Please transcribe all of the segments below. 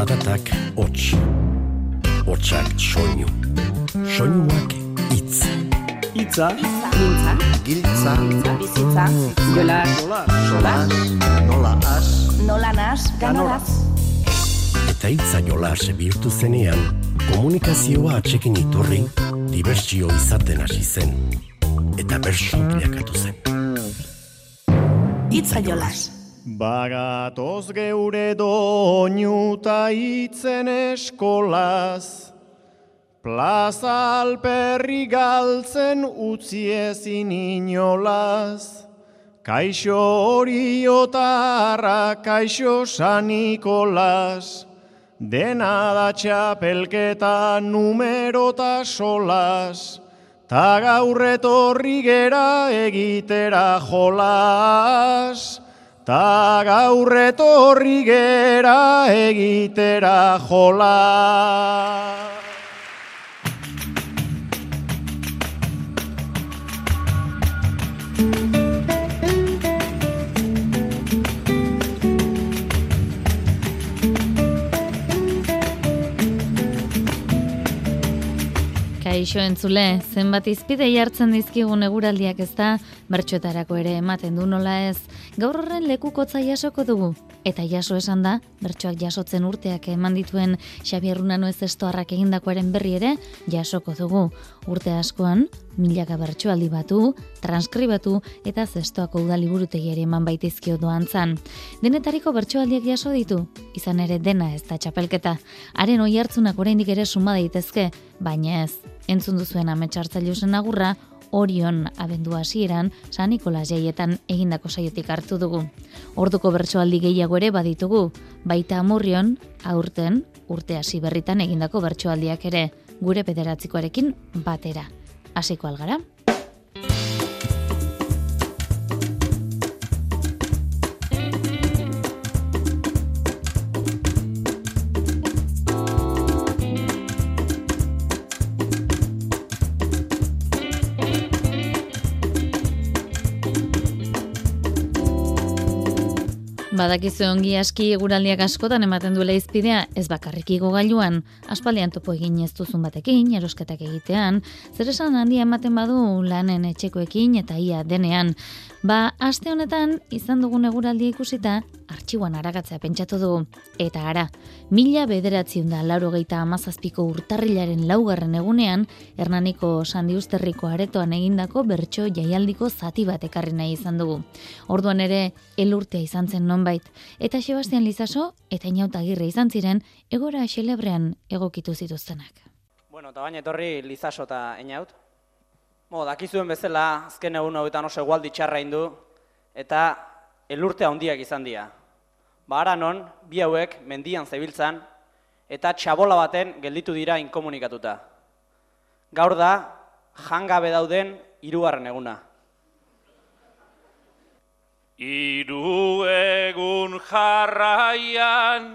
Zaratak hots, hotsak soinu, soinuak hitz. Itza, Giltza, Giltza, bizitza, jolas, sola, nola as, nola nas, ganoraz. Eta hitza jolas bihurtu zenean, komunikazioa atxekin iturri, dibertsio izaten hasi zen. Eta bersu bilakatu zen. Itza jolas. Bagatoz geure doinuta itzen eskolaz, Plaza alperri galtzen utzi ezin inolaz, Kaixo hori otarra, kaixo San Nikolas, Dena da txapelketa numerota solas, Ta gaur etorri gera egitera jolas, Ta gaur etorri gera egitera jolas. Kaixo entzule, zenbat izpide jartzen dizkigun eguraldiak ez da, bertxoetarako ere ematen du nola ez, gaur horren lekukotza jasoko dugu. Eta jaso esan da, bertsoak jasotzen urteak eman dituen Xabier Runano ez estoarrak egindakoaren berri ere jasoko dugu. Urte askoan, milaka bertsoaldi batu, transkribatu eta zestoako udaliburutegiari eman baitizkio doan zan. Denetariko bertsoaldiak jaso ditu, izan ere dena ez da txapelketa. Haren oi hartzunak oraindik ere suma daitezke, baina ez. Entzun duzuen ametsartzailu zen agurra, Orion abendu hasieran San Nikolas jaietan egindako saiotik hartu dugu. Orduko bertsoaldi gehiago ere baditugu, baita amurrion, aurten, urte hasi berritan egindako bertsoaldiak ere, gure pederatzikoarekin batera. Hasiko algara? Badakizu ongi aski eguraldiak askotan ematen duela izpidea, ez bakarrik igo gailuan, aspaldian topo egin ez duzun batekin, erosketak egitean, zer esan handia ematen badu lanen etxekoekin eta ia denean. Ba, aste honetan izan dugun eguraldia ikusita, artxiuan aragatzea pentsatu dugu. Eta ara, mila bederatziun da lauro geita amazazpiko urtarrilaren laugarren egunean, Hernaniko Sandiusterriko aretoan egindako bertso jaialdiko zati bat ekarri nahi izan dugu. Orduan ere, elurtea izan zen nonbait, eta Sebastian Lizaso eta Inauta Agirre izan ziren egora xelebrean egokitu zituztenak. Bueno, eta baina etorri Lizaso eta Einaut. Bo, dakizuen bezala, azken egun hauetan oso egualdi txarra indu, eta elurte handiak izan dira. Ba, ara non, bi hauek mendian zebiltzan, eta txabola baten gelditu dira inkomunikatuta. Gaur da, jangabe dauden hirugarren eguna. Iru egun jarraian,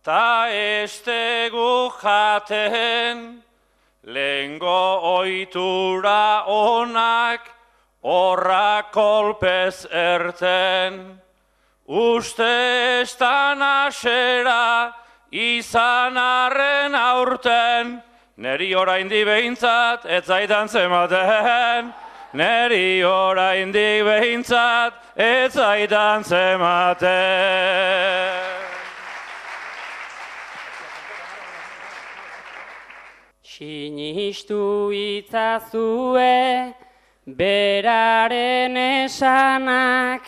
ta estegu jaten, Lengo oitura onak, horra kolpez erten. Uste estan asera, izan arren aurten, neri oraindik behintzat, ez zaitan zematen. Neri oraindik behintzat, ez zaitan zematen. Sinistu itzazue beraren esanak,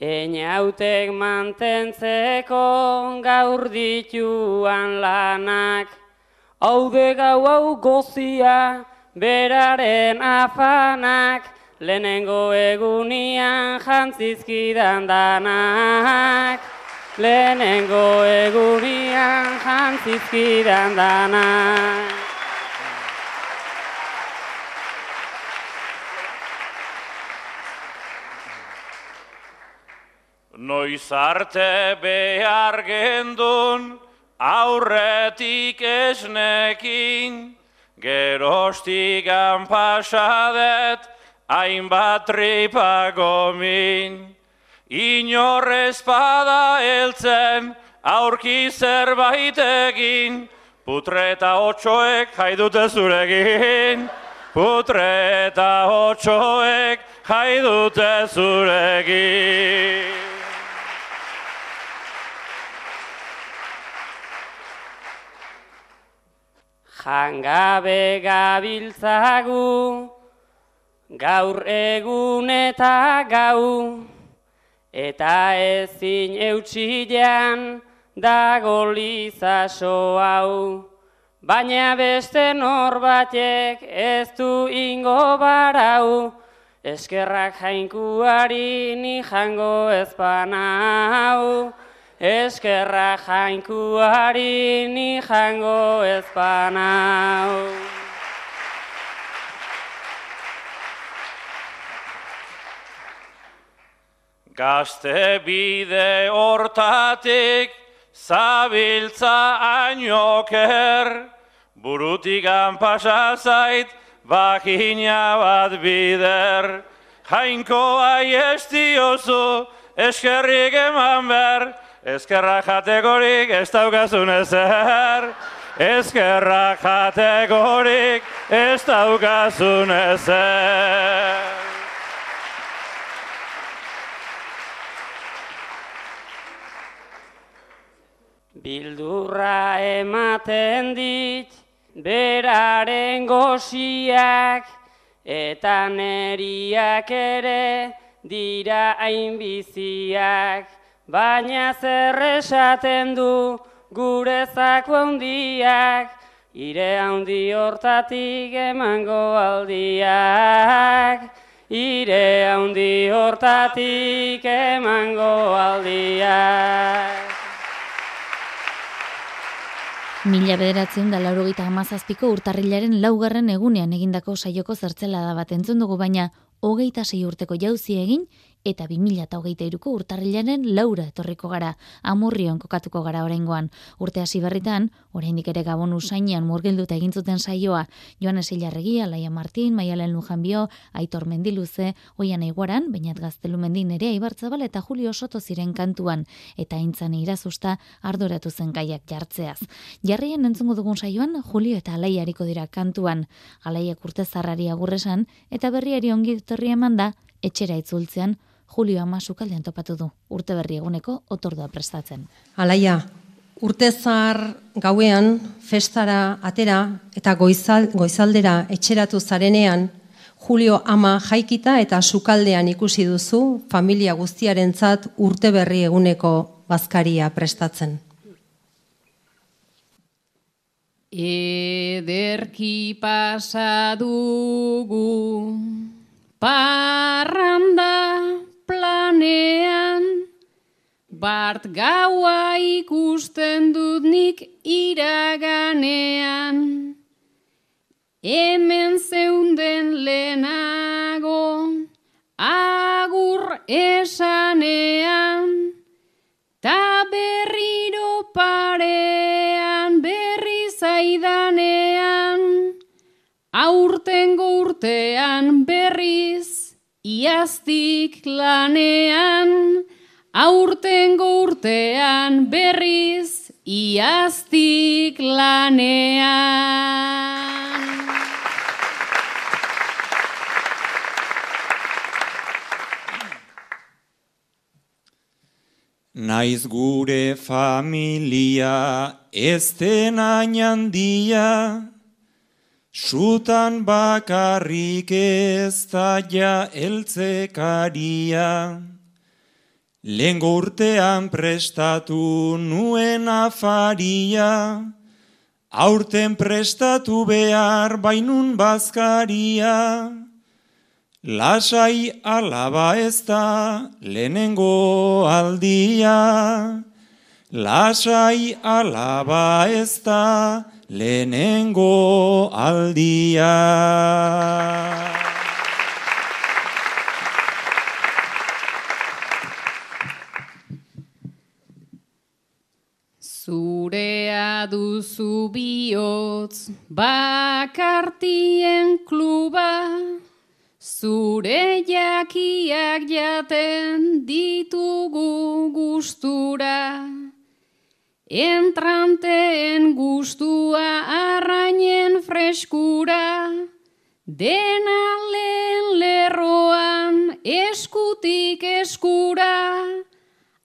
Einautek mantentzeko gaur dituan lanak. Haude gau hau gozia beraren afanak, Lehenengo egunian jantzizkidan danak. Lehenengo egunian jantzizkidan danak. Noiz arte behar gendun, aurretik esnekin, gerostigan pasadet, hainbat tripa gomin. Inorrez bada heltzen, aurki zerbait egin, putre eta otxoek jai dute zuregin, putre eta otxoek jai dute zuregin. Jangabe gabiltzagu, gaur egun eta gau, eta ezin eutxilean dago lizaso hau. Baina beste norbatek ez du ingo barau, eskerrak jainkuari ni jango ezpanau. Eskerra jainkuari ni jango ezpanau. Gazte bide hortatik zabiltza ainoker, burutik pasa zait bakina bat bider. Jainko aiesti oso eskerrik eman behar, eskerra jategorik ez daukazun ezer. Eskerra jategorik ez daukazun ezer. Bildurra ematen dit, beraren goziak, eta neriak ere dira hainbiziak. Baina zer esaten du gure zako handiak, ire handi hortatik emango aldiak. Ire handi hortatik emango aldiak. Mila bederatzen da laurogeita amazazpiko urtarrilaren laugarren egunean egindako saioko zertzela da bat entzun dugu, baina hogeita sei urteko jauzi egin eta 2008ko urtarrilaren laura etorriko gara, amurrion kokatuko gara oraingoan. Urte hasi berritan, oraindik ere gabon usainean murgilduta egin zuten saioa, Joanes Ilarregi, Alaia Martin, Maialen Lujanbio, Aitor Mendiluze, Oian Eiguaran, Bainat Gaztelumendin ere Ibartzabal eta Julio Soto ziren kantuan, eta intzan irazusta ardoratu zen gaiak jartzeaz. Jarrien entzungo dugun saioan, Julio eta Alaia hariko dira kantuan, Alaiak urte zarrari agurresan, eta berriari ongi duterri eman da, etxera itzultzean, Julio ama sukaldean topatu du, urte berri eguneko otordua prestatzen. Alaia, urte zar gauean, festara atera eta goizal, goizaldera etxeratu zarenean, Julio ama jaikita eta sukaldean ikusi duzu familia guztiarentzat urte berri eguneko bazkaria prestatzen. Ederki pasadugu parranda planean, bart gaua ikusten dut nik iraganean, hemen zeunden lehenago, agur esanean, ta berriro parean berri zaidanean, aurtengo urtean berriz, Iaztik lanean, aurtengo urtean berriz, iaztik lanean. Naiz gure familia ez den handia, Sutan bakarrik ez da ja eltzekaria, Lengo urtean prestatu nuen afaria, Aurten prestatu behar bainun bazkaria, Lasai alaba ez da lehenengo aldia, Lasai alaba ez da lehenengo aldia. Zurea duzu bihotz bakartien kluba, zure jakiak jaten ditugu gustura. Entranteen gustua arrainen freskura, dena lehen lerroan eskutik eskura,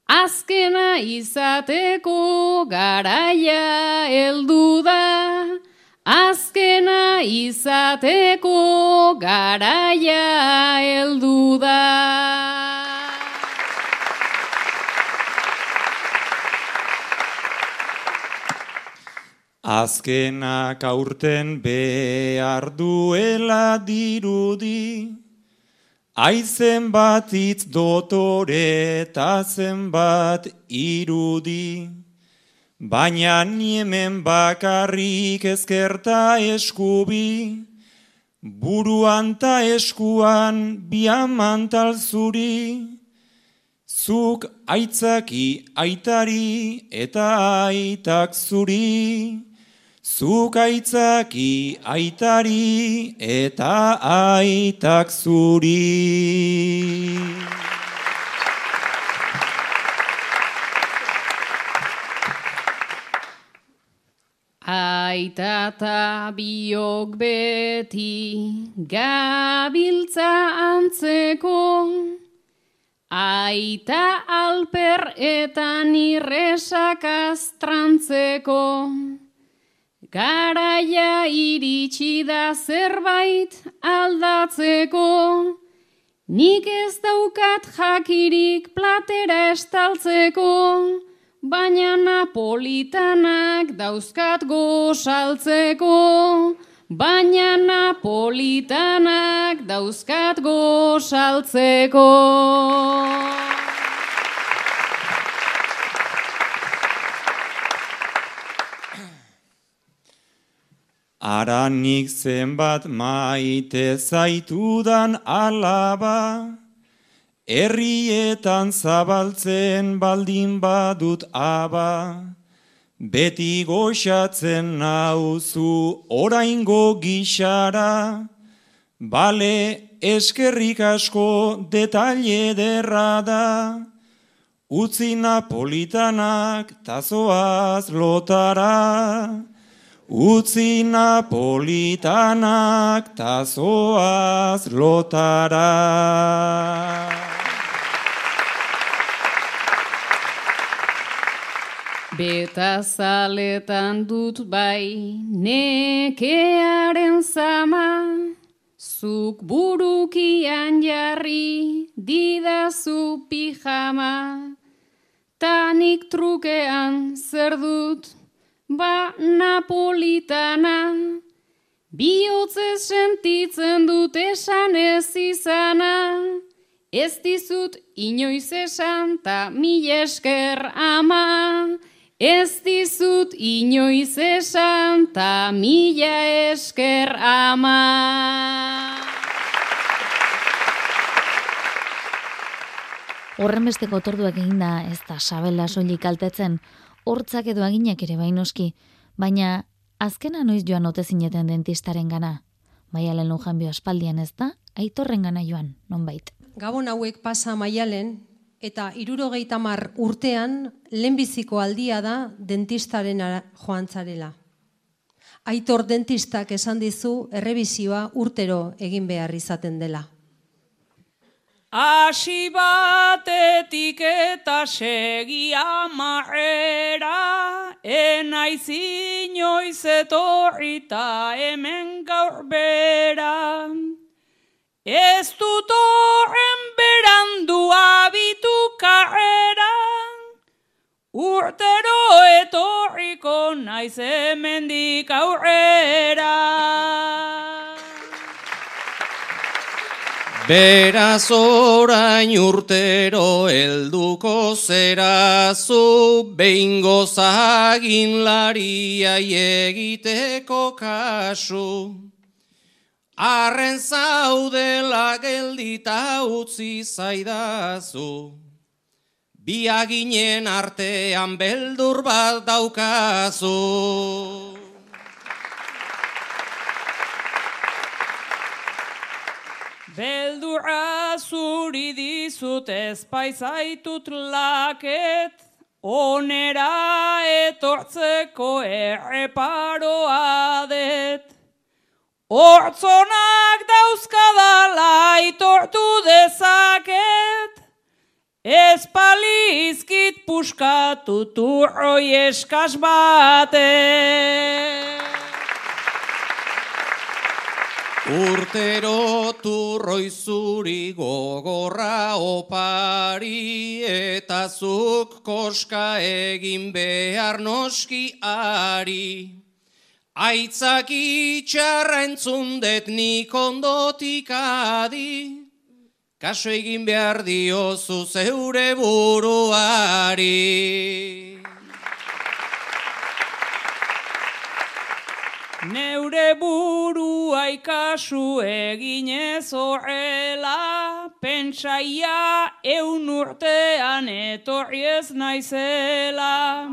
azkena izateko garaia heldu da, azkena izateko garaia heldu da. Azkenak aurten behar duela dirudi, aizen bat itz dotore eta zenbat irudi, baina niemen bakarrik ezkerta eskubi, buruan ta eskuan biamantal zuri, zuk aitzaki aitari eta aitak zuri, Zuk aitzaki aitari eta aitak zuri. Aita eta biok beti gabiltza antzeko, Aita alper eta nirresak astrantzeko, Garaia iritsi da zerbait aldatzeko, nik ez daukat jakirik platera estaltzeko, baina napolitanak dauzkat gozaltzeko, baina napolitanak dauzkat gozaltzeko. Aranik zenbat maite zaitudan alaba, herrietan zabaltzen baldin badut aba, beti goxatzen nauzu oraingo gixara, bale eskerrik asko detalle derrada, utzi napolitanak tazoaz lotara, Utzi napolitanak tazoaz lotara. Beta zaletan dut bai nekearen zama, zuk burukian jarri didazu pijama, tanik trukean zer dut ba napolitana, bihotzez sentitzen dut esan ez izana, ez dizut inoiz esan ta mil esker ama, ez dizut inoiz esan ta mila esker ama. Horren beste gotorduak egin da ez da sabela soilik altetzen, hortzak edo aginak ere bainoski, baina azkena noiz joan ote zineten dentistaren gana. Maialen lujanbio aspaldian ez da, aitorren gana joan, nonbait. Gabon hauek pasa maialen, eta irurogeita mar urtean, lehenbiziko aldia da dentistaren joan zarela. Aitor dentistak esan dizu errebizioa urtero egin behar izaten dela. Asi batetik eta segi amarrera, enaiz inoiz etorrita hemen gaur bera. Ez dut horren berandu abitu karrera, urtero etorriko naiz hemendik aurrera. Beraz orain urtero helduko zera zu behingo zagin laria egiteko kasu. Arren zaudela geldita utzi zaidazu. Biaginen artean beldur bat daukazu. Beldurra zuri dizut ezpaizaitut laket, onera etortzeko erreparoa det. Hortzonak dauzkadala itortu dezaket, ez palizkit puskatu turroi eskaz bate. Urtero turroi zuri gogorra opari eta zuk koska egin behar noski ari. Aitzak itxarra entzundet nik ondotik adi, kaso egin behar diozu zeure buruari. Neure burua ikasu eginez horrela, pentsaia eun urtean etorri ez naizela.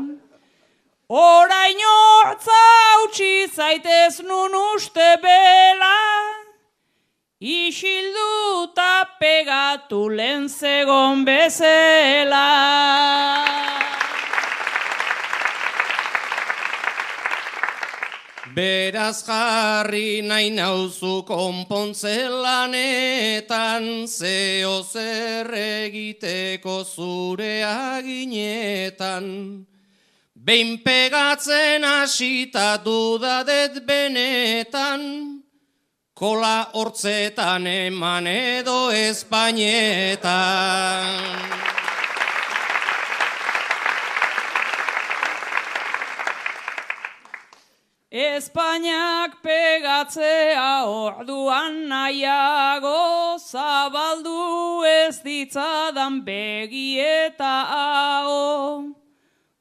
Orain hortza hautsi zaitez nun uste bela, isildu ta pegatu lehen zegon bezela. Beraz jarri nahi nauzu konpontzelanetan, zeo zer egiteko zure aginetan. Behin pegatzen hasita dudadet benetan, kola hortzetan eman edo Espainetan. Espainiak pegatzea orduan nahiago, zabaldu ez ditzadan begi eta hau.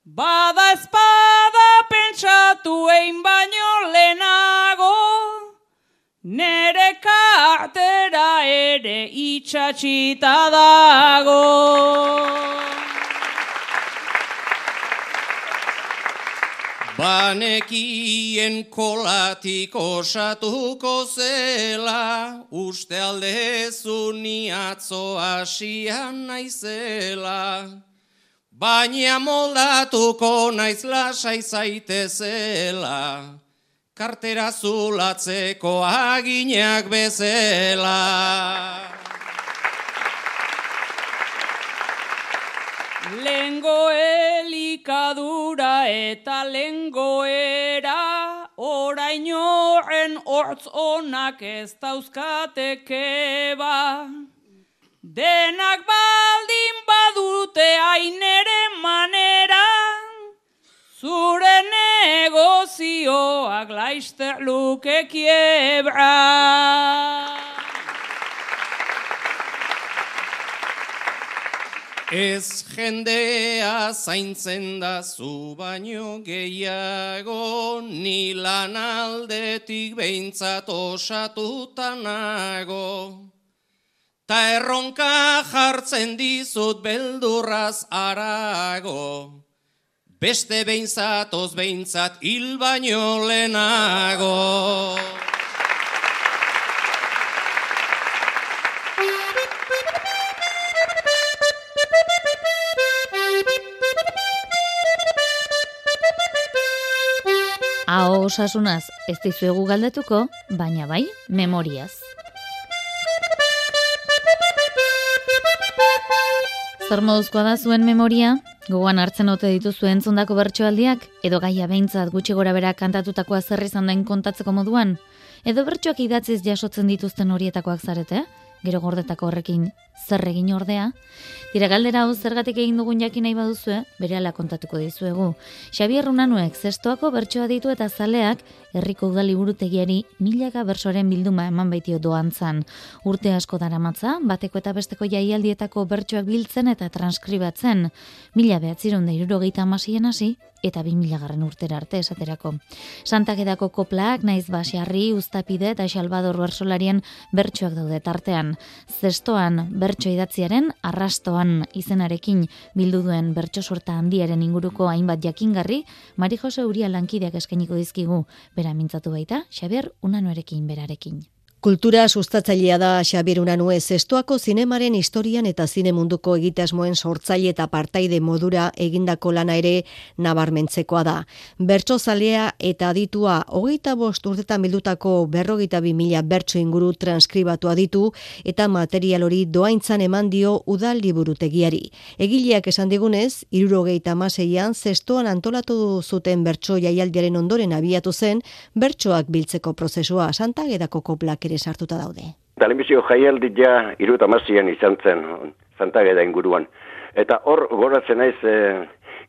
Bada espada pentsatu egin baino lehenago, nere kartera ere itxatxita dago. Banekien kolatik osatuko zela, uste aldezu ni atzo asian naizela. Baina moldatuko naiz lasai zaitezela, kartera zulatzeko aginak bezala. Lengo elikadura eta lengoera, orain horren hortz onak ez dauzkateke ba. Denak baldin badute ainere manera, zure negozioak laizte luke kiebra. Ez jendea zaintzen da zu baino gehiago, ni lan aldetik behintzat osatutanago. Ta erronka jartzen dizut beldurraz arago, beste behintzatoz behintzat hil baino lehenago. Osasunaz ez dizuegu galdetuko, baina bai, memoriaz. Zer moduzkoa da zuen memoria? Gogoan hartzen ote dituzu entzundako bertsoaldiak? Edo gaia behintzat gutxi gora bera kantatutakoa zer izan den kontatzeko moduan? Edo bertsoak idatziz jasotzen dituzten horietakoak zarete? Gero gordetako horrekin zer egin ordea? Dira galdera hau zergatik egin dugun jakin nahi baduzue, berehala kontatuko dizuegu. Xabier Runanuek zestoako bertsoa ditu eta zaleak herriko udali burutegiari milaka bersoren bilduma eman baitio doantzan. Urte asko daramatza, bateko eta besteko jaialdietako bertsoak biltzen eta transkribatzen. Mila behatziron da irurogeita amasien hasi, eta bi garren urtera arte esaterako. Santakedako koplaak, naiz basiarri, ustapide eta xalbador bersolarien bertsoak daude tartean. Zestoan bertso idatziaren arrastoan izenarekin bildu duen bertso sorta handiaren inguruko hainbat jakingarri, Mari Jose Uria lankideak eskainiko dizkigu, bera mintzatu baita, Xabier Unanoerekin berarekin. Kultura sustatzailea da Xabier Unanue zestoako zinemaren historian eta zine munduko egitasmoen sortzaile eta partaide modura egindako lana ere nabarmentzekoa da. Bertso zalea eta aditua hogeita bost urtetan bildutako berrogeita bi mila bertso inguru transkribatu aditu eta material hori doaintzan eman dio udal liburutegiari. Egileak esan digunez, irurogeita maseian zestoan antolatu zuten bertso jaialdiaren ondoren abiatu zen bertsoak biltzeko prozesua santagedako koplak ere sartuta daude. Telebizio jaialdi ja iruta mazian izan zen, zantageda inguruan. Eta hor, goratzen naiz, e,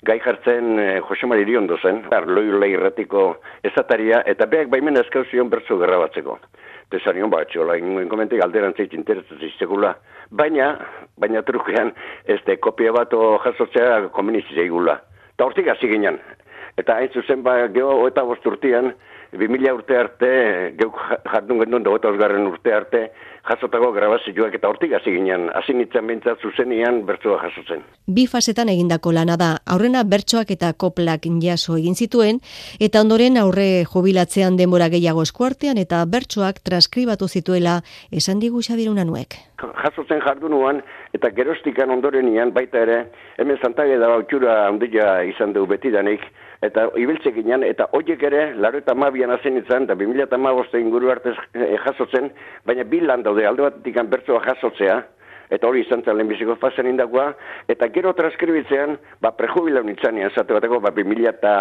gai jartzen e, Jose Mari Iriondo zen, arloi lehirratiko ezataria, eta beak baimen eskauzion bertzu gerra batzeko. Tesarion bat, txola, ingoen komentik alderan zeit interesatzen Baina, baina trukean, ez de kopia bat jasotzea komenitzea igula. Eta hortik hasi ginen. Eta hain zuzen ba, geho eta bosturtian, 2000 urte arte, geuk jardun gendun dago osgarren urte arte, jasotako grabazioak eta hortik hasi ginen, hasi nintzen bintzat zuzenian bertsoa jasotzen. Bi fasetan egindako lana da, aurrena bertsoak eta koplak jaso egin zituen, eta ondoren aurre jubilatzean denbora gehiago eskuartean eta bertsoak transkribatu zituela esan digu xabiruna nuek. Jasotzen jardunuan eta gerostikan ondorenian baita ere, hemen zantage da bautxura handia izan du betidanik, eta ibiltze ginen, eta horiek ere, laro eta mabian azen izan, eta 2000 eta maboste inguru artez eh, jasotzen, baina bi lan daude, alde bat dikan bertsoa jasotzea, eta hori izan zen lehenbiziko fazen indagoa, eta gero transkribitzean, ba, prejubilau nintzen, zate bateko, ba, 2000 eta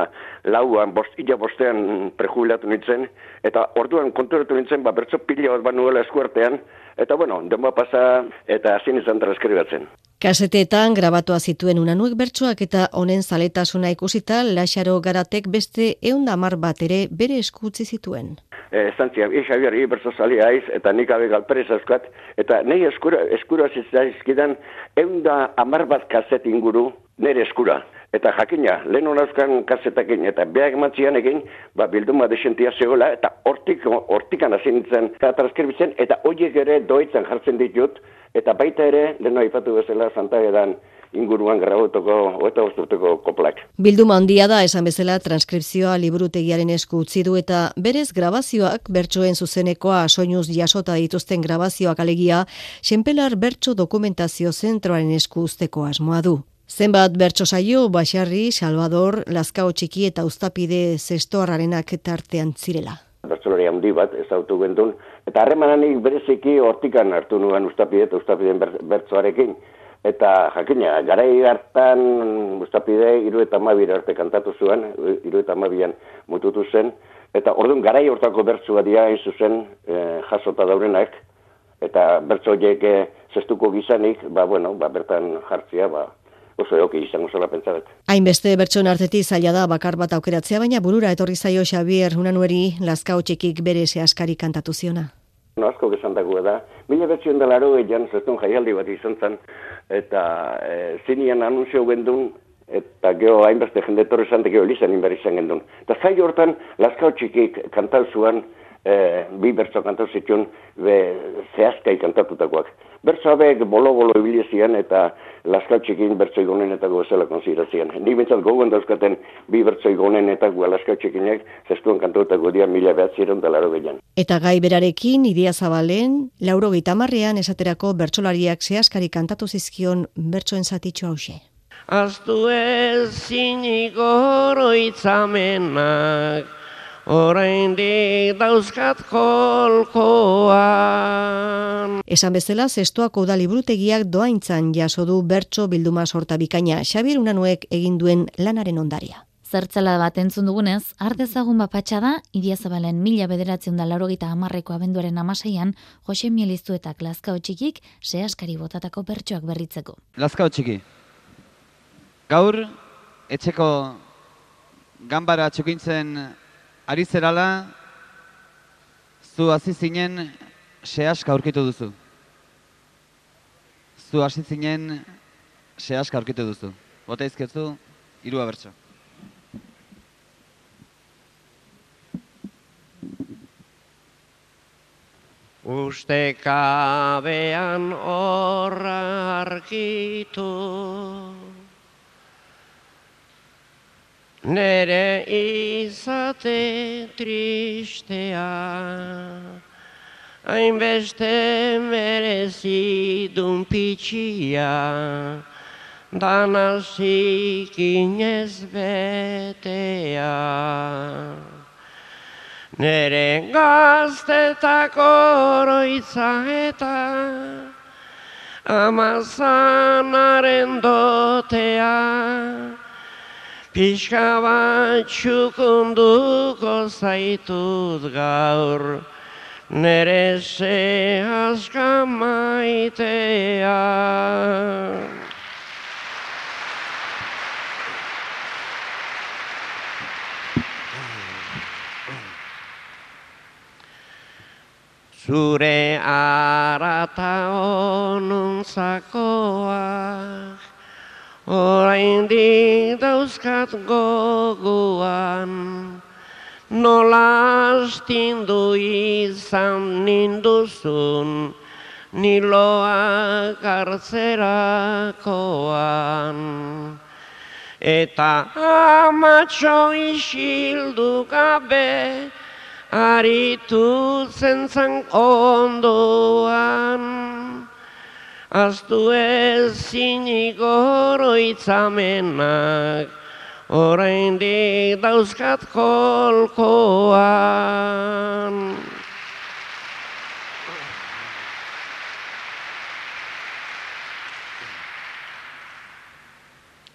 lauan, bost, illa bostean prejubilatu nintzen, eta orduan konturatu nintzen, ba, bertso pila bat banuela eskuartean, eta bueno, denboa pasa, eta hazin izan transkribatzen. Kaseteetan grabatua zituen unanuek bertsoak eta honen zaletasuna ikusita Laxaro Garatek beste eunda mar bat ere bere eskutzi zituen. Eh, Zantzia, e, Javier, e, bertso zali aiz, eta nik abe galperez eskat, eta nahi eskura, eskura zizkidan eunda amar bat kaset inguru nire eskura. Eta jakina, lehen honazkan kasetakin eta behar ematzian egin, ba, bilduma desentia zegoela, eta hortik, hortikan hasi nintzen, eta transkribizien, eta horiek ere doitzen jartzen ditut, Eta baita ere, leno aipatu bezala, Santa Edan inguruan grabotoko, oeta osturteko koplak. Bilduma handia da, esan bezala, transkripzioa liburutegiaren esku utzi du eta berez grabazioak, bertsoen zuzenekoa soinuz jasota dituzten grabazioak alegia, senpelar bertso dokumentazio zentroaren esku usteko asmoa du. Zenbat bertso saio, Baxarri, Salvador, Lazkao Txiki eta Uztapide zestoarrarenak tartean zirela? Bertsolari handi bat ezautu gendun, eta harremananik bereziki hortikan hartu nuen ustapide eta ustapideen bertsoarekin. Eta jakina, garai hartan ustapide iru eta mabir arte kantatu zuen, iru eta mabian mututu zen, eta orduan garai hortako bertsua dia hain zuzen e, jasota daurenak, eta bertsoiek e, zestuko gizanik, ba, bueno, ba, bertan jartzia, ba, oso eoki izango zela pentsadet. Hainbeste bertson artetik zaila da bakar bat aukeratzea, baina burura etorri zaio Xavier Unanueri lazkao txikik bere askari kantatu ziona. No, asko gesan dago da. Mila bertsion da laro egan zestun jaialdi bat izan zen, eta e, zinian anunzio gendun, eta geho hainbeste jende torre zante geho elizan inbar izan gendun. Eta zai hortan lazkao txikik kantal zuan, e, bi bertso kantatu zituen, be, zehazkai kantatutakoak. Bertso abek bolo-bolo ibilizian eta laskatxekin bertso igonen eta gozela konsiderazian. Ni bintzat gogoen dauzkaten bi bertso igonen eta gu laskatxekinek zestuan kantatutako dia mila behat ziren dalaro behian. Eta gai berarekin, idia zabalen, lauro gitamarrean esaterako bertsolariak zehazkari kantatu zizkion bertsoen zatitxo hause. Aztu ez ziniko oroitzamenak, orain di dauzkat kolkoan. Esan bezala, zestoako da librutegiak doaintzan jaso du bertso bilduma sorta bikaina, Xabir Unanuek egin duen lanaren ondaria. Zertzela bat entzun dugunez, ardezagun bapatxa da, idiazabalen mila bederatzen da laurogita amarreko abenduaren amaseian, Jose Mieliztu eta Lazkao txikik sehaskari botatako bertsoak berritzeko. Lazkao txiki, gaur, etxeko gambara txukintzen ari zerala, zu hasi zinen sehaska aurkitu duzu. Zu hasi zinen sehaska aurkitu duzu. Bota izketzu, iru abertso. Uste kabean horra arkitu nere izate tristea hainbeste merezidun pitxia, dana zikinez betea. Nere gaztetako oroitza eta amazanaren dotea, pixka bat txukunduko zaitut gaur, nere ze aska maitea. Zure arata onuntzakoak Orain dauzkat goguan Nola astindu izan ninduzun Niloak hartzerakoan. Eta amatxo isildu gabe aritu zentzan ondoan, aztu ez zinigoro itzamenak, orain dauzkat kolkoan.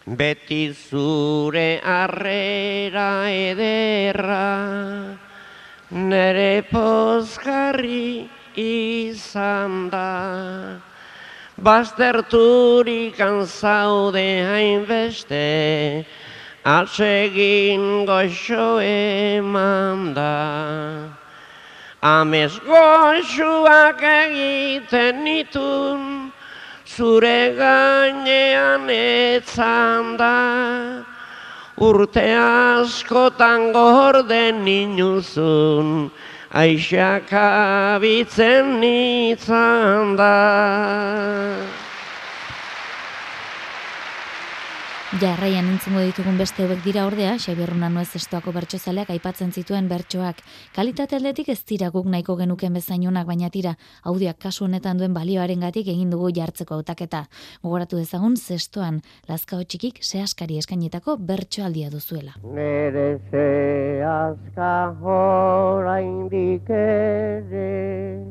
Beti zure arrera ederra, nere pozgarri izan da. Bazterturik anzaude hainbeste, atsegin goxo eman da. Amez goxuak egiten nitun, zure gainean etzan da. Urte askotan gorden ninuzun, aixak abitzen nitzan da. Jarraian entzungo ditugun beste hauek dira ordea, Xabier Nuez estoako bertsozaleak aipatzen zituen bertsoak. Kalitate aldetik ez dira guk nahiko genuken bezainunak baina tira, audioak kasu honetan duen balioarengatik egin dugu jartzeko hautaketa. Gogoratu dezagun zestoan, lazkao txikik sehaskari eskainetako bertsoaldia duzuela. Nere sehaska oraindik ere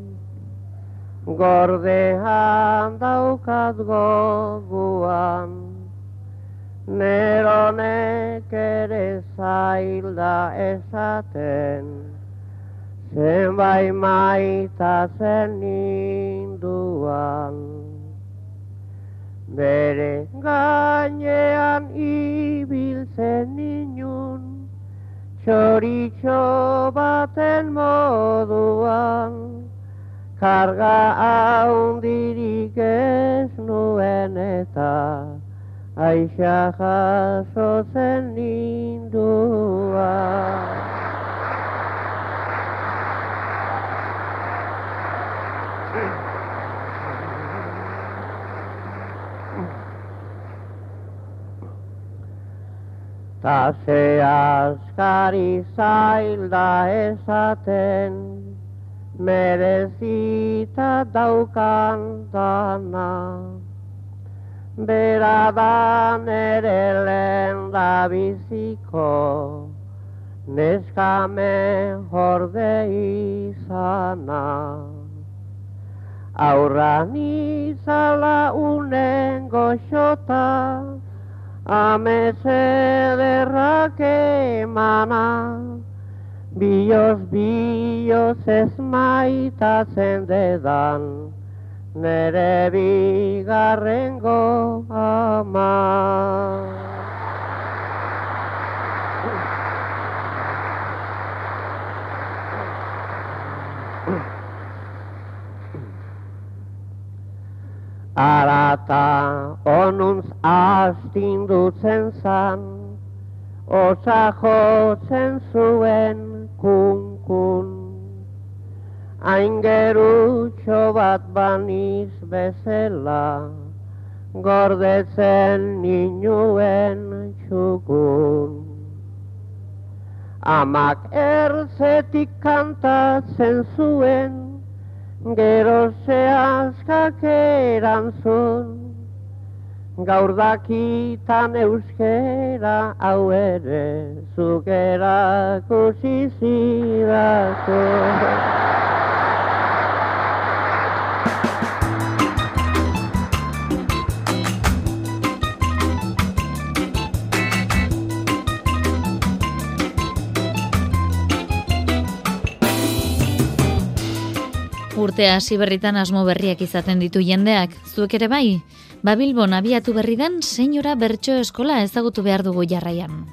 Gordean daukat goguan Neronek ere zailda esaten, zenbai maita zen ninduan. Bere gainean ibiltzen ninun, txoritxo baten moduan, karga haundirik ez nuen eta, Aixa jaso zen nindua. Ta ze askari zailda esaten, merezita daukan dana. Bera da nere lehen da biziko, neska mejorde izana. Aurra nizala unen goxota, amese derrak emana. Bioz, bioz ez maitatzen dedan, nere bigarrengo ama. Arata onuntz astindutzen zan, osa jotzen zuen kunkun. Aingerutxo bat baniz bezela, gordetzen ninuen txukun. Amak erzetik kantatzen zuen, gero zehazkak erantzun, gaur dakitan euskera hau ere zukerako zizidako. Urtea hasi berritan asmo berriak izaten ditu jendeak, zuek ere bai? Babilbon abiatu berri den senyora bertso eskola ezagutu behar dugu jarraian.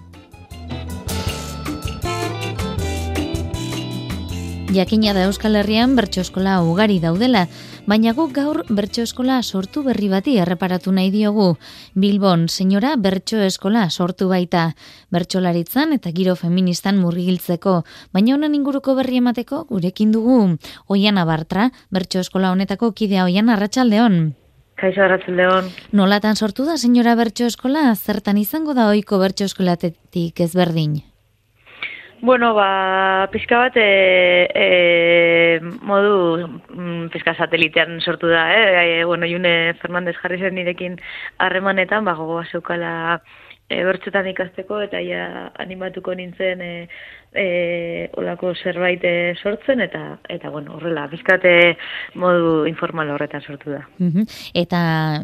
Jakina da Euskal Herrian bertso eskola ugari daudela, baina guk gaur bertso eskola sortu berri bati erreparatu nahi diogu. Bilbon, senyora bertso eskola sortu baita. Bertsolaritzan eta giro feministan murgiltzeko, baina honen inguruko berri emateko gurekin dugu. Oian abartra, bertso eskola honetako kidea oian arratsaldeon. Kaixo arratsaldeon. Nolatan sortu da senyora bertso eskola, zertan izango da ohiko bertso eskolatetik ezberdin? Bueno, ba, pizka bat e, e, modu mm, pizka satelitean sortu da, eh? E, bueno, June Fernandez jarri zen nirekin harremanetan, ba, gogoa zeukala e, bertxotan ikasteko, eta ja animatuko nintzen e, e, olako zerbait e, sortzen, eta, eta bueno, horrela, pizkate modu informal horretan sortu da. Mhm. Eta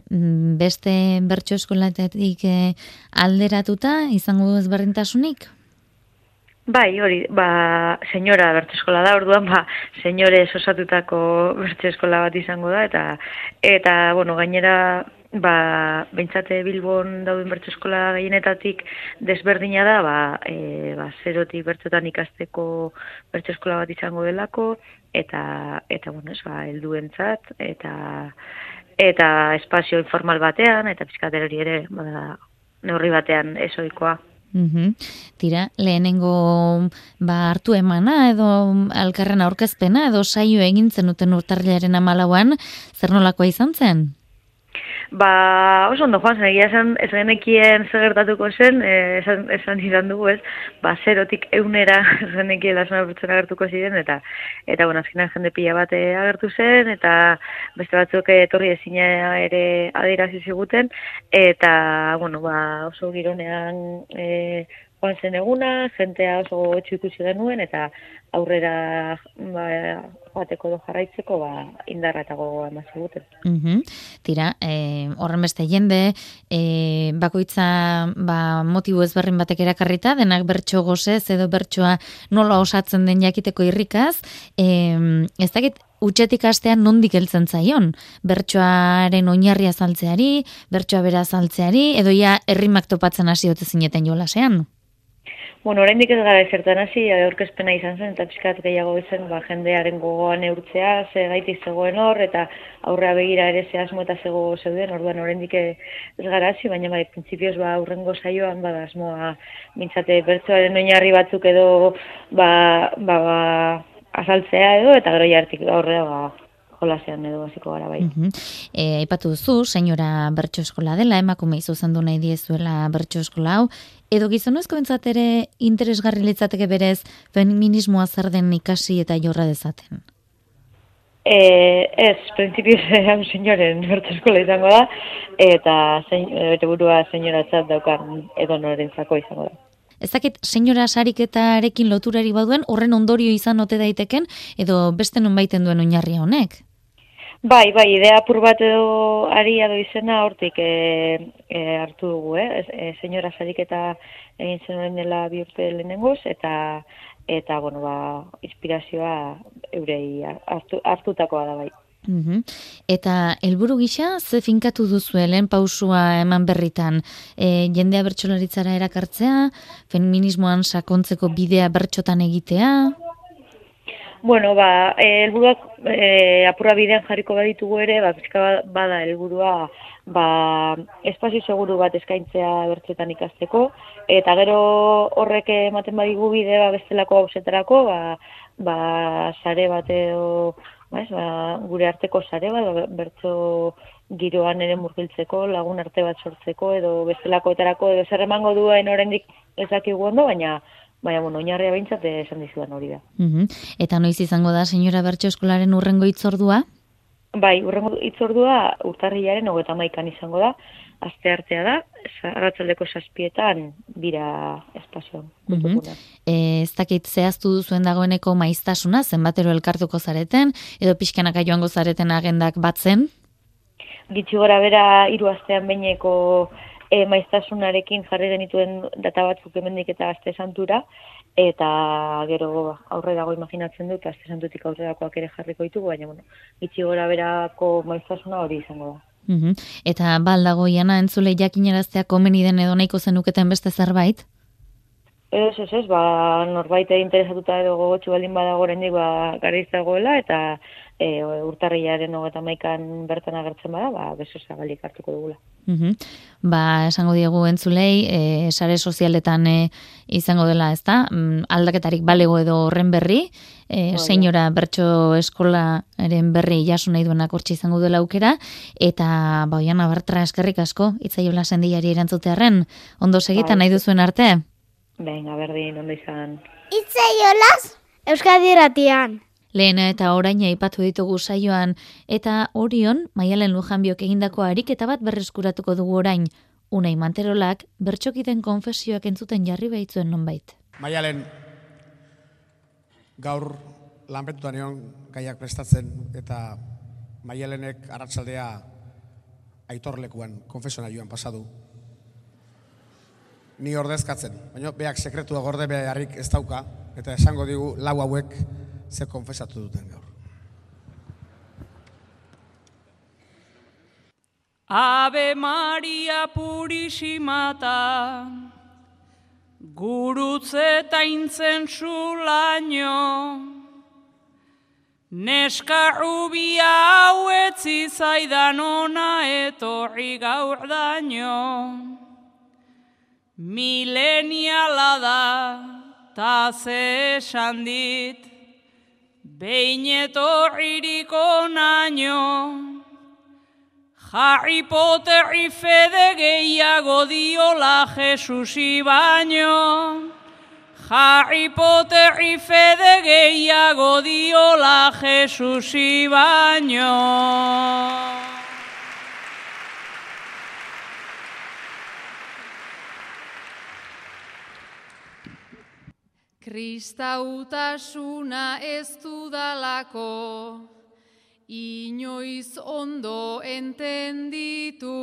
mm, beste bertso eskolatetik eh, alderatuta izango ezberdintasunik? Bai, hori, ba, senyora bertso eskola da, orduan, ba, senyore osatutako bertso eskola bat izango da, eta, eta bueno, gainera, ba, bentsate Bilbon dauden bertso eskola gehienetatik desberdina da, ba, e, ba, zerotik bertsotan ikasteko bertso eskola bat izango delako, eta, eta bueno, ez, ba, helduentzat, eta, eta espazio informal batean, eta pizkaterori ere, ba, neurri batean esoikoa. Mhm. Tira, lehenengo ba, hartu emana edo alkarren aurkezpena edo saio egin zenuten urtarrilaren amalauan, zer nolakoa izan zen? Ba, oso ondo joan zen, egia esan, ez genekien segertatuko zen, eh, esan, esan izan dugu ez, ba, zerotik eunera ez genekien lasuna pertsona agertuko ziren, eta, eta bueno, azkenean jende pila bat eh, agertu zen, eta beste batzuk etorri ezina ere adierazi ziguten, eta, bueno, ba, oso gironean e, joan zen eguna, jentea oso etxu ikusi genuen, eta aurrera ba, joateko do jarraitzeko ba, indarra eta gogoa eman ziguten. Mhm. Tira, e, horren beste jende, e, bakoitza ba, motibo ezberrin batek erakarrita, denak bertso gozez edo bertsoa nola osatzen den jakiteko irrikaz, e, ez dakit utxetik astean nondik heltzen zaion. Bertsoaren oinarria saltzeari, bertsoa bera saltzeari, edo ja herrimak topatzen hasi ote jolasean. Bueno, oraindik ez gara ezertan hasi, aurkezpena izan zen, eta pixkat gehiago zen, ba, jendearen gogoan neurtzea, ze gaitik zegoen hor, eta aurrea begira ere ze asmo eta zego zeuden, orduan oraindik ez gara hasi, baina bai, printzipioz ba, aurrengo saioan, bada asmoa, mintzate, bertsoaren oinarri batzuk edo, ba, ba, ba, azaltzea edo, eta gero jartik aurrea, ba, jolasean edo hasiko gara bai. Mhm. E, aipatu duzu, senyora bertso eskola dela, emakume izuzendu nahi diezuela bertso eskola hau, edo gizonezko entzat ere interesgarri litzateke berez feminismoa zer den ikasi eta jorra dezaten? E, ez, prinsipioz hau senyoren bertso eskola izango da, eta zein, bete burua senyora txat daukan edo norentzako izango da. Ez dakit, senyora sariketarekin loturari baduen, horren ondorio izan ote daiteken, edo beste non baiten duen oinarria honek? Bai, bai, idea apur bat edo ari edo izena hortik e, e, hartu dugu, eh? E, senyora sariketa egin zenuen dela bi urte lehenengoz, eta, eta bueno, ba, inspirazioa eurei hartu, hartutakoa da bai. Mhm. Eta helburu gisa ze finkatu duzu lehen pausua eman berritan e, jendea bertsolaritzara erakartzea, feminismoan sakontzeko bidea bertxotan egitea? Bueno, ba, eh, helburuak e, apurra bidean jarriko baditugu ere, ba, pizka ba- bada helburua ba, espazio seguru bat eskaintzea bertzetan ikasteko, eta gero horrek ematen badigu bide ba, bestelako hausetarako, ba, ba, sare bat edo, ba, ba, gure arteko sare bat, ba, bertso giroan ere murgiltzeko, lagun arte bat sortzeko, edo bestelakoetarako, edo zer emango duen oraindik ez dakigu ondo, baina baina, bueno, oinarria behintzat esan dizudan hori da. Mhm. Eta noiz izango da, senyora Bertxo Eskolaren urrengo itzordua? Bai, urrengo itzordua urtarrilaren hogeta maikan izango da, aste artea da, arratzaldeko saspietan bira espazioan. Mhm. E, ez dakit zehaztu duzuen dagoeneko maiztasuna, zenbatero elkartuko zareten, edo pixkanaka joango zareten agendak batzen? Gitxi gora bera hiru astean behineko e, maiztasunarekin jarri genituen data batzuk hemendik eta aste santura, eta gero aurre dago imaginatzen dut, aste santutik aurrerakoak ere jarriko ditugu, baina bueno, gitxi gora berako maiztasuna hori izango da. Mhm. Eta baldago jana entzule jakinaraztea komeni den edo nahiko zenuketen beste zerbait? Ez, ez, ez, ba, norbait interesatuta edo gogotxu baldin badago oraindik ba, dagoela, eta e, urtarriaren hogeta maikan bertan agertzen bada, ba, beso zabalik hartuko dugula. Mhm. Ba, esango diegu entzulei, e, sare sozialetan e, izango dela, ezta? Mm, aldaketarik balego edo horren berri, e, senyora bertso eskolaren berri jasu nahi duenak hortxe izango dela aukera, eta ba, oian abartra eskerrik asko, itzaiola sendiari erantzutearen, ondo segitan nahi duzuen arte? Venga, berdin, ondo izan. Itzaiolaz, Euskadi ratian. Lehena eta orain aipatu ditugu saioan, eta orion, maialen lujanbiok egindako ariketa bat berreskuratuko dugu orain, unai manterolak bertxokiten konfesioak entzuten jarri behitzuen nonbait. Maialen, gaur lanpetutan egon gaiak prestatzen, eta maialenek arratsaldea aitorlekuan konfesionarioan pasadu. Ni ordezkatzen, baina beak sekretua gorde beharrik ez dauka, eta esango digu lau hauek ze konfesatu duten gaur. Ave Maria Purissimata, gurutze eta intzensu laino, neska rubia hau etzi zaidan ona etorri gaur daño, mileniala da, ta ze esan dit, behin etorririko naino, Harry Potterri fede gehiago diola Jesusi baino. Harry Potterri fede gehiago diola Jesusi baino. Kristautasuna ez dudalako, inoiz ondo entenditu,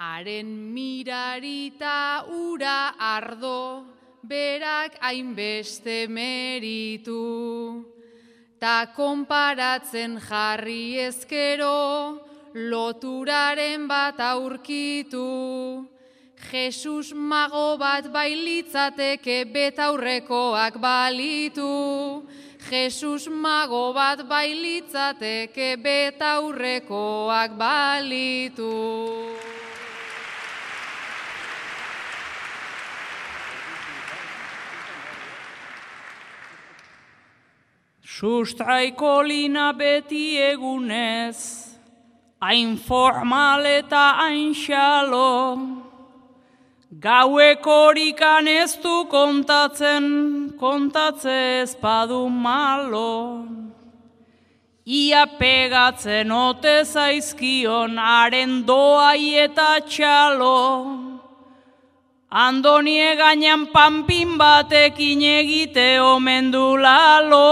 haren mirarita ura ardo, berak hainbeste meritu. Ta konparatzen jarri ezkero, loturaren bat aurkitu. Jesus mago bat bailitzateke betaurrekoak balitu. Jesus mago bat bailitzateke betaurrekoak balitu. Sustraiko lina beti egunez, hain formal eta hain xalo, Gauek horikan ez du kontatzen, kontatze ezpadu malo. Ia pegatzen ote zaizkion haren doai eta txalo. Andonie gainan panpin batekin egite omen du lalo.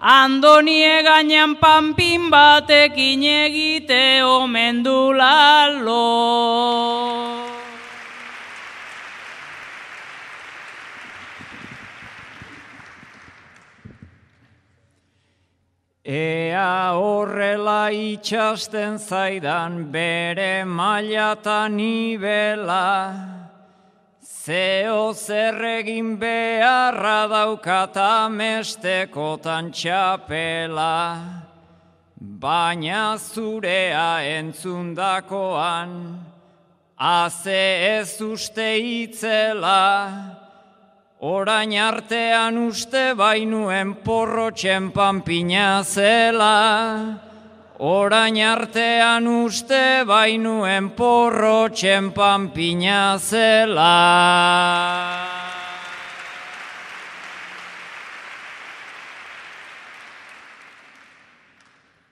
Andonie gainan panpin batekin egite omen du lalo. Ea horrela itxasten zaidan bere mailata nibela, zeo zerregin beharra daukata mestekotan txapela, baina zurea entzundakoan, haze ez uste itzela, orain artean uste bainuen porro txempanpina zela, orain artean uste bainuen porro txempanpina zela.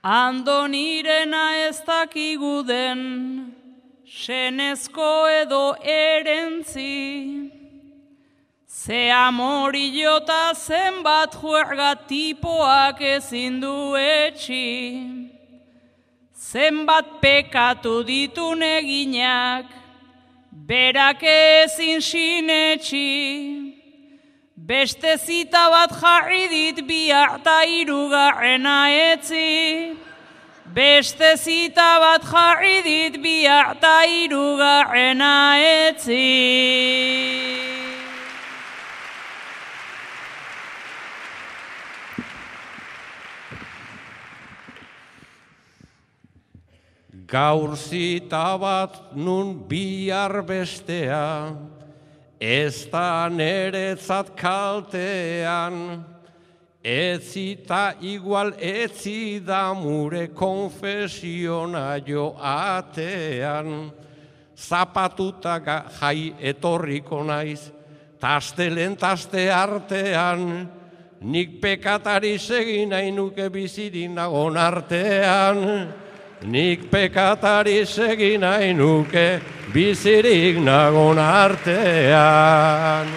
Ando nirena ez dakiguden, senezko edo senezko edo erentzi, Ze amori jota zenbat juerga tipoak ezin du etxi. Zenbat pekatu ditu neginak, berak ezin sinetxi. Beste zita bat jarri dit bi harta irugarrena etzi. Beste zita bat jarri dit bi harta irugarrena etzi. Gaur zita bat nun bihar bestea, ez da neretzat kaltean, ez zita igual ez zida mure konfesiona jo atean, zapatuta jai etorriko naiz, tastelen taste artean, nik pekatari segin nahi nuke bizirik nagon artean, Nik pekatari segin nahi nuke bizirik nagon artean.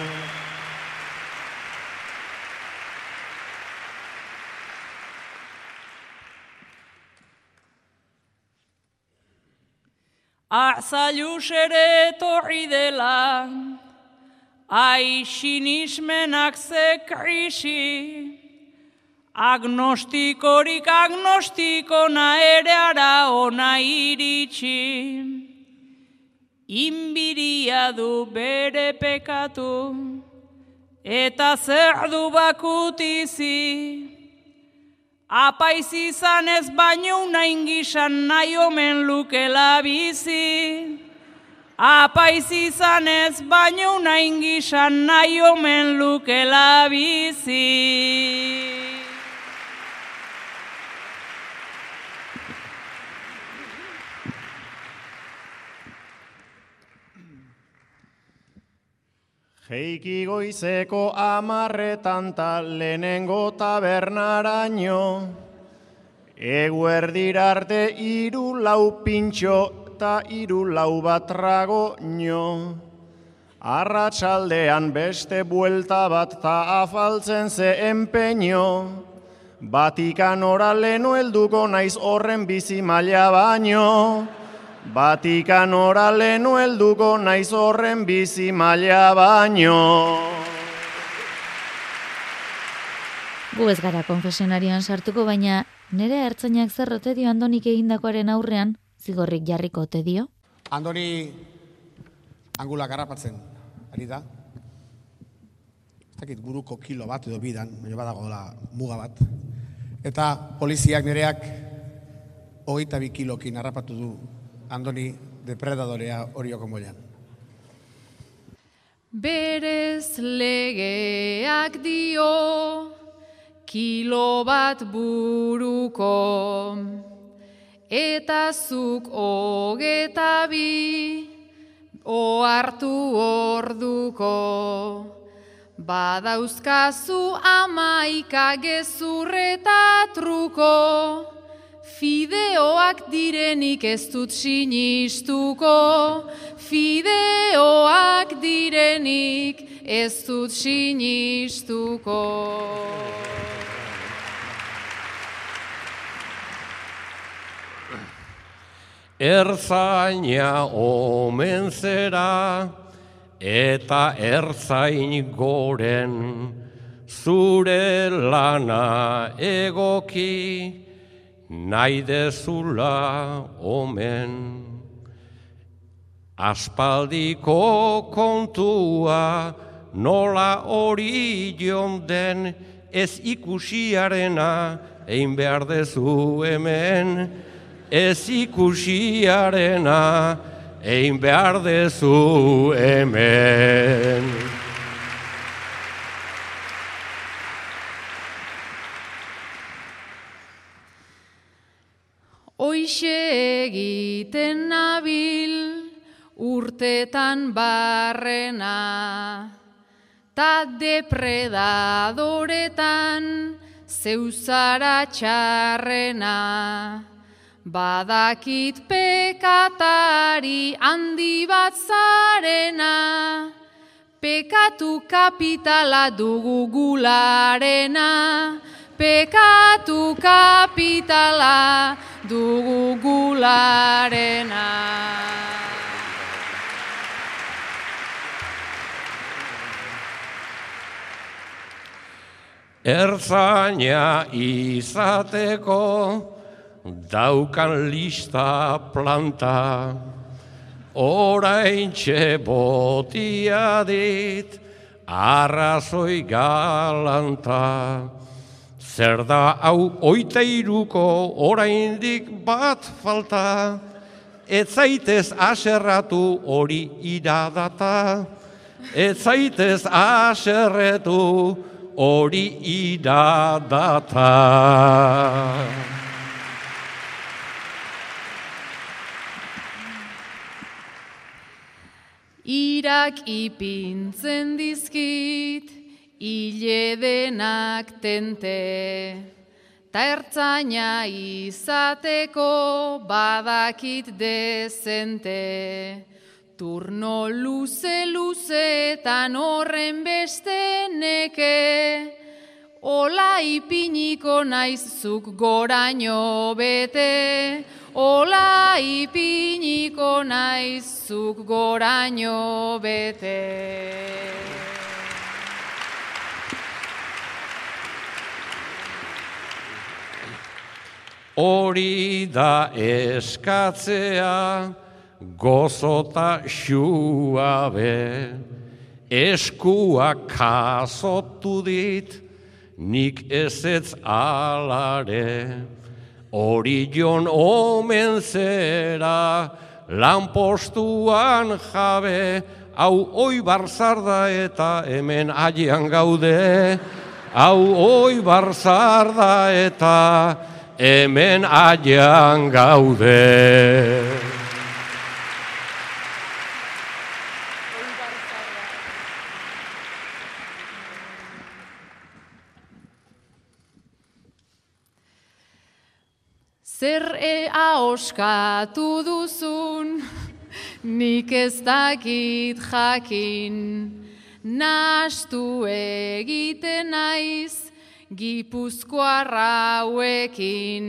Arzaluz ere torri dela, aixinismenak ze krisi, Agnostikorik agnostiko na ere ara ona iritsi. Inbiria du bere pekatu, eta zer du bakutizi. Apaiz izan ez baino nain gizan nahi omen lukela bizi. Apaiz izan ez baino nain gizan nahi omen lukela bizi. Jeiki goizeko amarretan ta lehenengo tabernaraino, eguerdirarte iru lau pintxo ta iru lau bat trago nio. Arratxaldean beste buelta bat ta afaltzen ze empeño, batikan ora leno helduko naiz horren bizi maila baino. Batikan ora leno helduko naiz horren bizi maila baino. Gu ez gara konfesionarian sartuko, baina nire ertzainak zerrote dio Andonik egindakoaren aurrean, zigorrik jarriko te dio? Andoni angula garrapatzen, ari da. Ez dakit buruko kilo bat edo bidan, baina badago da muga bat. Eta poliziak nereak hogeita bi kilokin harrapatu du Andoni depredadorea horioko moian. Berez legeak dio kilo bat buruko. Eta zuk hogeta bi ohartu orduko. Badauzkazu amaika gezurreta truko Fideoak direnik ez dut sinistuko, fideoak direnik ez dut sinistuko. Erzaina omen zera eta erzain goren zure lana egoki nahi dezula omen. Aspaldiko kontua nola hori den ez ikusiarena egin behar dezu hemen. Ez ikusiarena egin behar dezu hemen. Hoixe egiten nabil urtetan barrena, ta depredadoretan zeuzara txarrena. Badakit pekatari handi bat zarena, pekatu kapitala dugu gularena, pekatu kapitala dugu gularena. Ertzaina izateko daukan lista planta, orain botia dit arrazoi galanta. Zer da hau oita iruko oraindik bat falta, ez zaitez aserratu hori iradata, ez zaitez aserretu hori iradata. Irak ipintzen dizkit, hile denak tente, ta ertzaina izateko badakit dezente. Turno luze luzetan horren beste neke, Ola ipiniko naizuk goraino bete, Ola ipiniko naizuk goraino bete. Hori da eskatzea gozota xuabe, eskuak kasotu dit, nik ezetz alare. Hori jon omen zera, lanpostuan jabe, hau oi barzarda eta hemen agian gaude, hau oi barzarda eta hemen agian gaude. Zer ea oskatu duzun, nik ez dakit jakin, nastu egiten naiz, gipuzkoarra hauekin.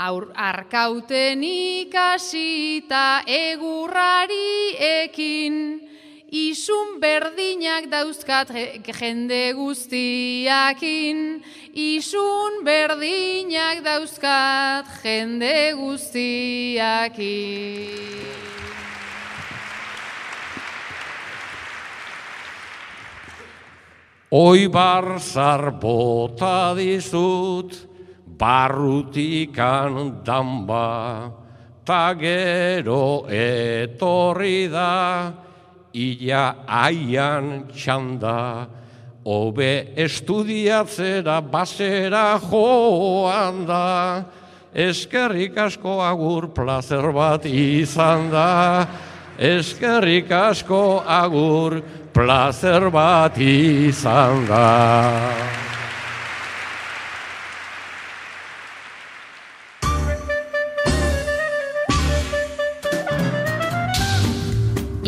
Aur arkauten ikasita egurrari ekin, isun berdinak dauzkat jende guztiakin, isun berdinak dauzkat jende guztiakin. Oi barzar bota dizut, barrutikan damba, ta gero etorri da, ila aian txanda, hobe estudiatzera basera joan da, eskerrik asko agur plazer bat izan da, eskerrik asko agur placer bat izan da.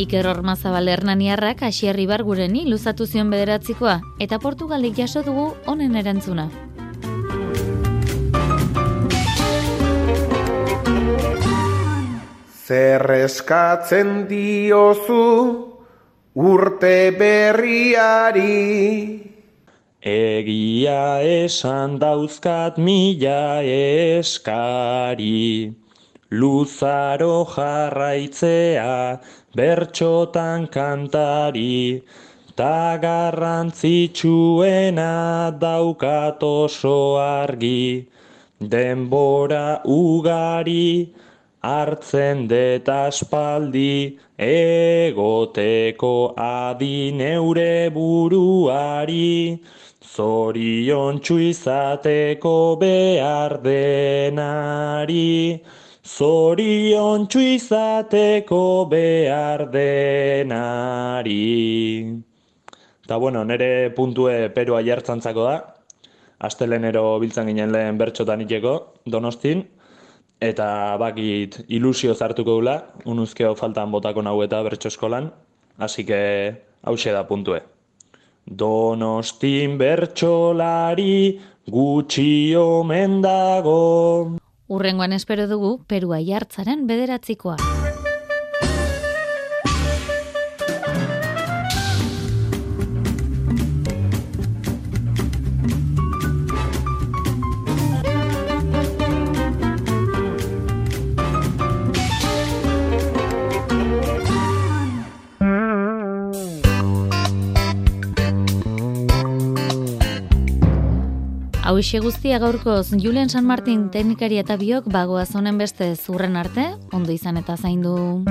Iker Ormazabal Hernaniarrak Asier Ibargureni luzatu zion bederatzikoa eta Portugaldik jaso dugu honen erantzuna. Zer eskatzen diozu urte berriari. Egia esan dauzkat mila eskari, luzaro jarraitzea bertxotan kantari, ta garrantzitsuena daukat oso argi, denbora ugari, hartzen det aspaldi egoteko adi neure buruari zorion izateko behar denari. Zorion izateko behar denari. Eta bueno, nere puntue perua jartzantzako da. Astelenero biltzen ginen lehen bertxotan iteko, donostin, eta bakit ilusio zartuko gula, unuzkeo faltan botako nahu eta bertxo eskolan, hasi que hause da puntue. Donostin bertxolari gutxi omen dago. Urrengoan espero dugu Perua jartzaren bederatzikoa. Hau guztia gaurkoz, Julen San Martin teknikari eta biok bagoaz honen beste zurren arte, ondo izan eta zaindu.